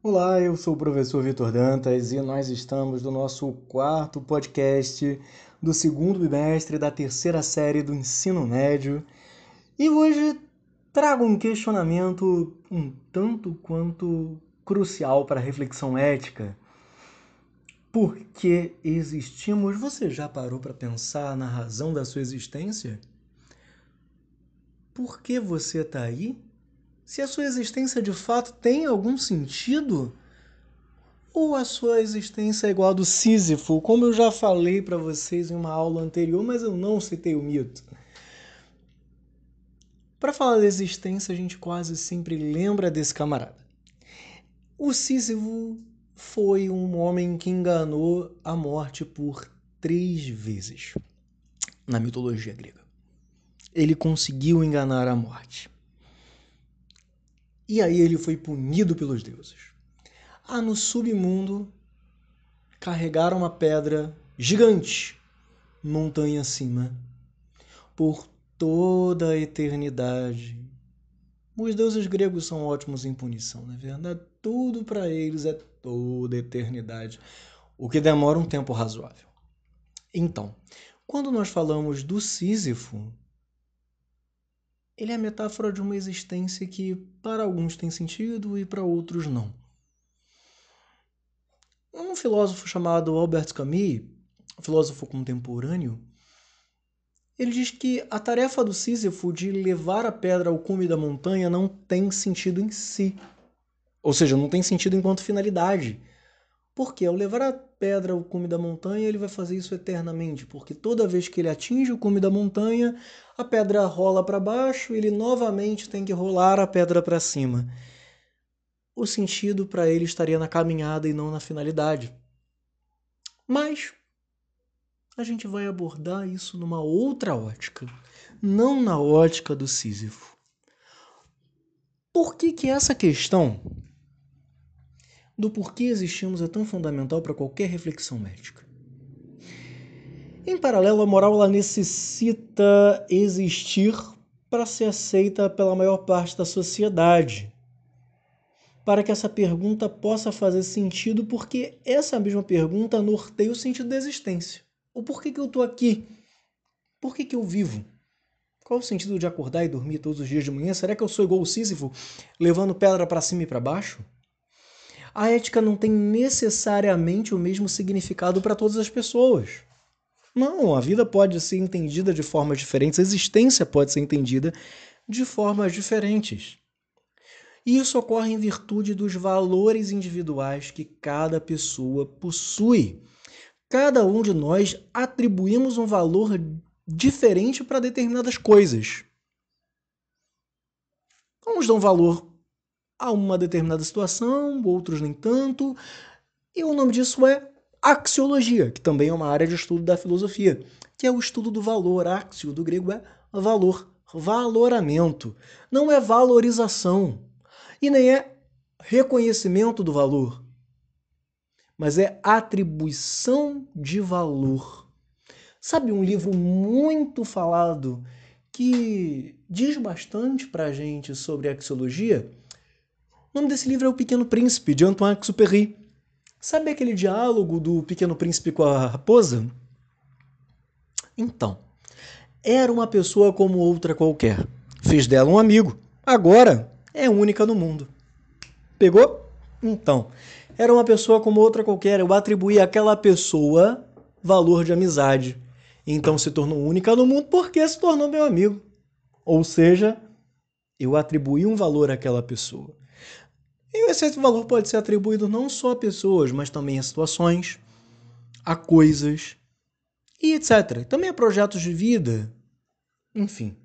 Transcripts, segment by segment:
Olá, eu sou o professor Vitor Dantas e nós estamos no nosso quarto podcast do segundo bimestre da terceira série do ensino médio. E hoje trago um questionamento um tanto quanto crucial para a reflexão ética. Por que existimos? Você já parou para pensar na razão da sua existência? Por que você está aí? Se a sua existência de fato tem algum sentido? Ou a sua existência é igual a do Sísifo, como eu já falei para vocês em uma aula anterior, mas eu não citei o mito. Para falar da existência, a gente quase sempre lembra desse camarada. O Sísifo foi um homem que enganou a morte por três vezes na mitologia grega. Ele conseguiu enganar a morte. E aí ele foi punido pelos deuses. Ah, no submundo carregaram uma pedra gigante, montanha acima, por toda a eternidade. Os deuses gregos são ótimos em punição, não é verdade? Tudo para eles é toda a eternidade, o que demora um tempo razoável. Então, quando nós falamos do Sísifo, ele é a metáfora de uma existência que para alguns tem sentido e para outros não. Um filósofo chamado Albert Camus, filósofo contemporâneo, ele diz que a tarefa do Sísifo de levar a pedra ao cume da montanha não tem sentido em si. Ou seja, não tem sentido enquanto finalidade. Porque ao levar a pedra ao cume da montanha, ele vai fazer isso eternamente, porque toda vez que ele atinge o cume da montanha, a pedra rola para baixo, ele novamente tem que rolar a pedra para cima. O sentido para ele estaria na caminhada e não na finalidade. Mas a gente vai abordar isso numa outra ótica, não na ótica do Sísifo. Por que que essa questão do porquê existimos é tão fundamental para qualquer reflexão médica. Em paralelo, a moral ela necessita existir para ser aceita pela maior parte da sociedade. Para que essa pergunta possa fazer sentido, porque essa mesma pergunta norteia o sentido da existência. O porquê que eu estou aqui? Por que, que eu vivo? Qual o sentido de acordar e dormir todos os dias de manhã? Será que eu sou igual o Sísifo, levando pedra para cima e para baixo? A ética não tem necessariamente o mesmo significado para todas as pessoas. Não, a vida pode ser entendida de formas diferentes, a existência pode ser entendida de formas diferentes. E isso ocorre em virtude dos valores individuais que cada pessoa possui. Cada um de nós atribuímos um valor diferente para determinadas coisas. Uns dão valor a uma determinada situação, outros nem tanto. E o nome disso é axiologia, que também é uma área de estudo da filosofia, que é o estudo do valor. Axio, do grego, é valor, valoramento. Não é valorização e nem é reconhecimento do valor, mas é atribuição de valor. Sabe um livro muito falado que diz bastante para a gente sobre axiologia? O nome desse livro é O Pequeno Príncipe, de Antoine Exupéry. Sabe aquele diálogo do Pequeno Príncipe com a raposa? Então, era uma pessoa como outra qualquer. Fiz dela um amigo. Agora é única no mundo. Pegou? Então, era uma pessoa como outra qualquer. Eu atribuí àquela pessoa valor de amizade. Então se tornou única no mundo porque se tornou meu amigo. Ou seja, eu atribuí um valor àquela pessoa. E esse valor pode ser atribuído não só a pessoas, mas também a situações, a coisas e etc. Também a projetos de vida, enfim.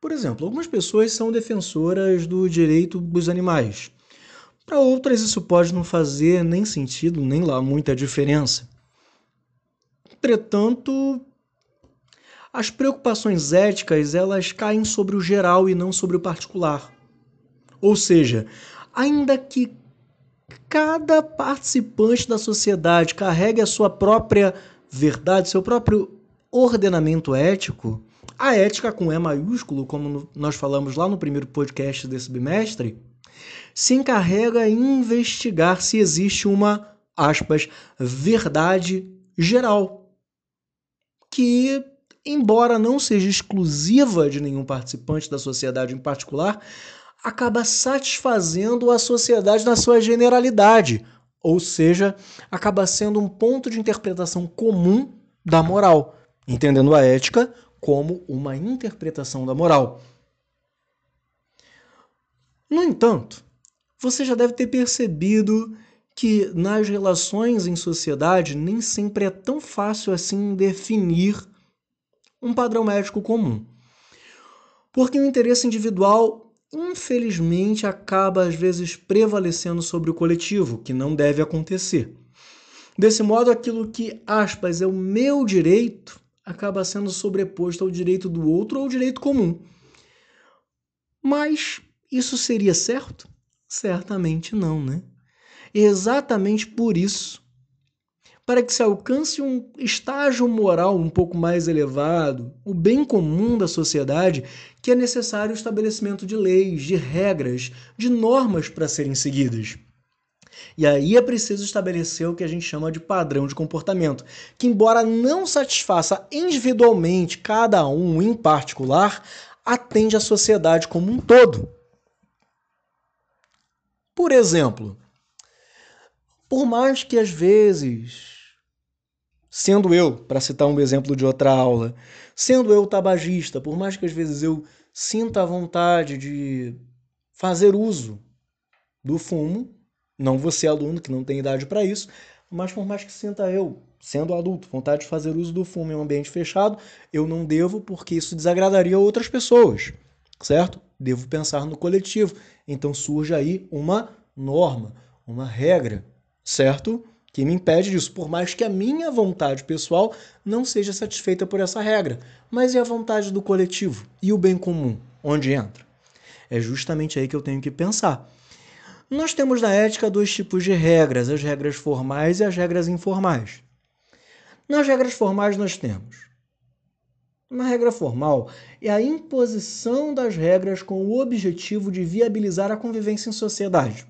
Por exemplo, algumas pessoas são defensoras do direito dos animais. Para outras, isso pode não fazer nem sentido, nem lá muita diferença. Entretanto, as preocupações éticas elas caem sobre o geral e não sobre o particular. Ou seja, ainda que cada participante da sociedade carregue a sua própria verdade, seu próprio ordenamento ético, a ética com E maiúsculo, como nós falamos lá no primeiro podcast desse bimestre, se encarrega em investigar se existe uma, aspas, verdade geral, que, embora não seja exclusiva de nenhum participante da sociedade em particular, acaba satisfazendo a sociedade na sua generalidade, ou seja, acaba sendo um ponto de interpretação comum da moral, entendendo a ética como uma interpretação da moral. No entanto, você já deve ter percebido que nas relações em sociedade nem sempre é tão fácil assim definir um padrão médico comum. Porque o interesse individual, infelizmente, acaba às vezes prevalecendo sobre o coletivo, que não deve acontecer. Desse modo, aquilo que, aspas, é o meu direito acaba sendo sobreposto ao direito do outro ou ao direito comum. Mas isso seria certo? Certamente não, né? Exatamente por isso, para que se alcance um estágio moral um pouco mais elevado, o bem comum da sociedade, que é necessário o estabelecimento de leis, de regras, de normas para serem seguidas. E aí é preciso estabelecer o que a gente chama de padrão de comportamento, que, embora não satisfaça individualmente cada um em particular, atende à sociedade como um todo. Por exemplo, por mais que às vezes, sendo eu, para citar um exemplo de outra aula, sendo eu tabagista, por mais que às vezes eu sinta a vontade de fazer uso do fumo, não você aluno que não tem idade para isso, mas por mais que sinta eu, sendo adulto, vontade de fazer uso do fumo em um ambiente fechado, eu não devo porque isso desagradaria outras pessoas, certo? Devo pensar no coletivo. Então surge aí uma norma, uma regra, certo? Que me impede disso, por mais que a minha vontade pessoal não seja satisfeita por essa regra. Mas e a vontade do coletivo? E o bem comum? Onde entra? É justamente aí que eu tenho que pensar. Nós temos na ética dois tipos de regras, as regras formais e as regras informais. Nas regras formais nós temos uma regra formal é a imposição das regras com o objetivo de viabilizar a convivência em sociedade.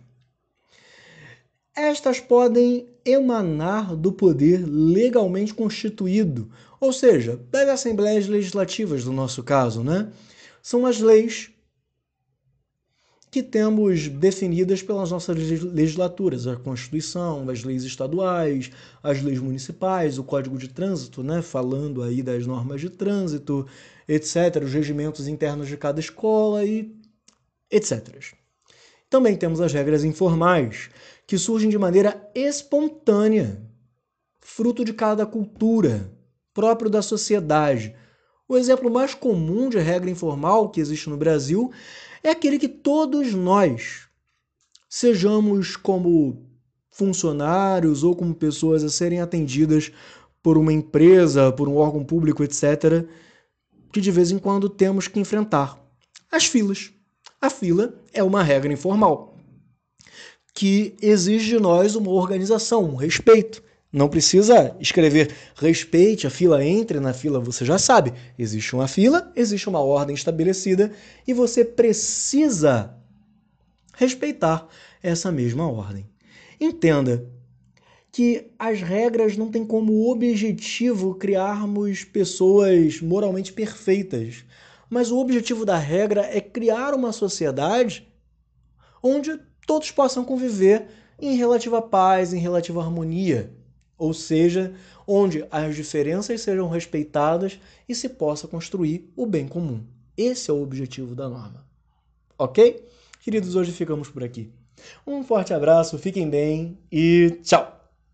Estas podem emanar do poder legalmente constituído, ou seja, das assembleias legislativas, no nosso caso, né? São as leis que temos definidas pelas nossas legislaturas, a Constituição, as leis estaduais, as leis municipais, o Código de Trânsito, né, falando aí das normas de trânsito, etc., os regimentos internos de cada escola e etc. Também temos as regras informais, que surgem de maneira espontânea, fruto de cada cultura, próprio da sociedade. O exemplo mais comum de regra informal que existe no Brasil é aquele que todos nós, sejamos como funcionários ou como pessoas a serem atendidas por uma empresa, por um órgão público, etc., que de vez em quando temos que enfrentar. As filas. A fila é uma regra informal que exige de nós uma organização, um respeito. Não precisa escrever respeite a fila, entre na fila, você já sabe. Existe uma fila, existe uma ordem estabelecida e você precisa respeitar essa mesma ordem. Entenda que as regras não têm como objetivo criarmos pessoas moralmente perfeitas, mas o objetivo da regra é criar uma sociedade onde todos possam conviver em relativa paz, em relativa harmonia ou seja, onde as diferenças sejam respeitadas e se possa construir o bem comum. Esse é o objetivo da norma. Ok? Queridos, hoje ficamos por aqui. Um forte abraço, fiquem bem e tchau!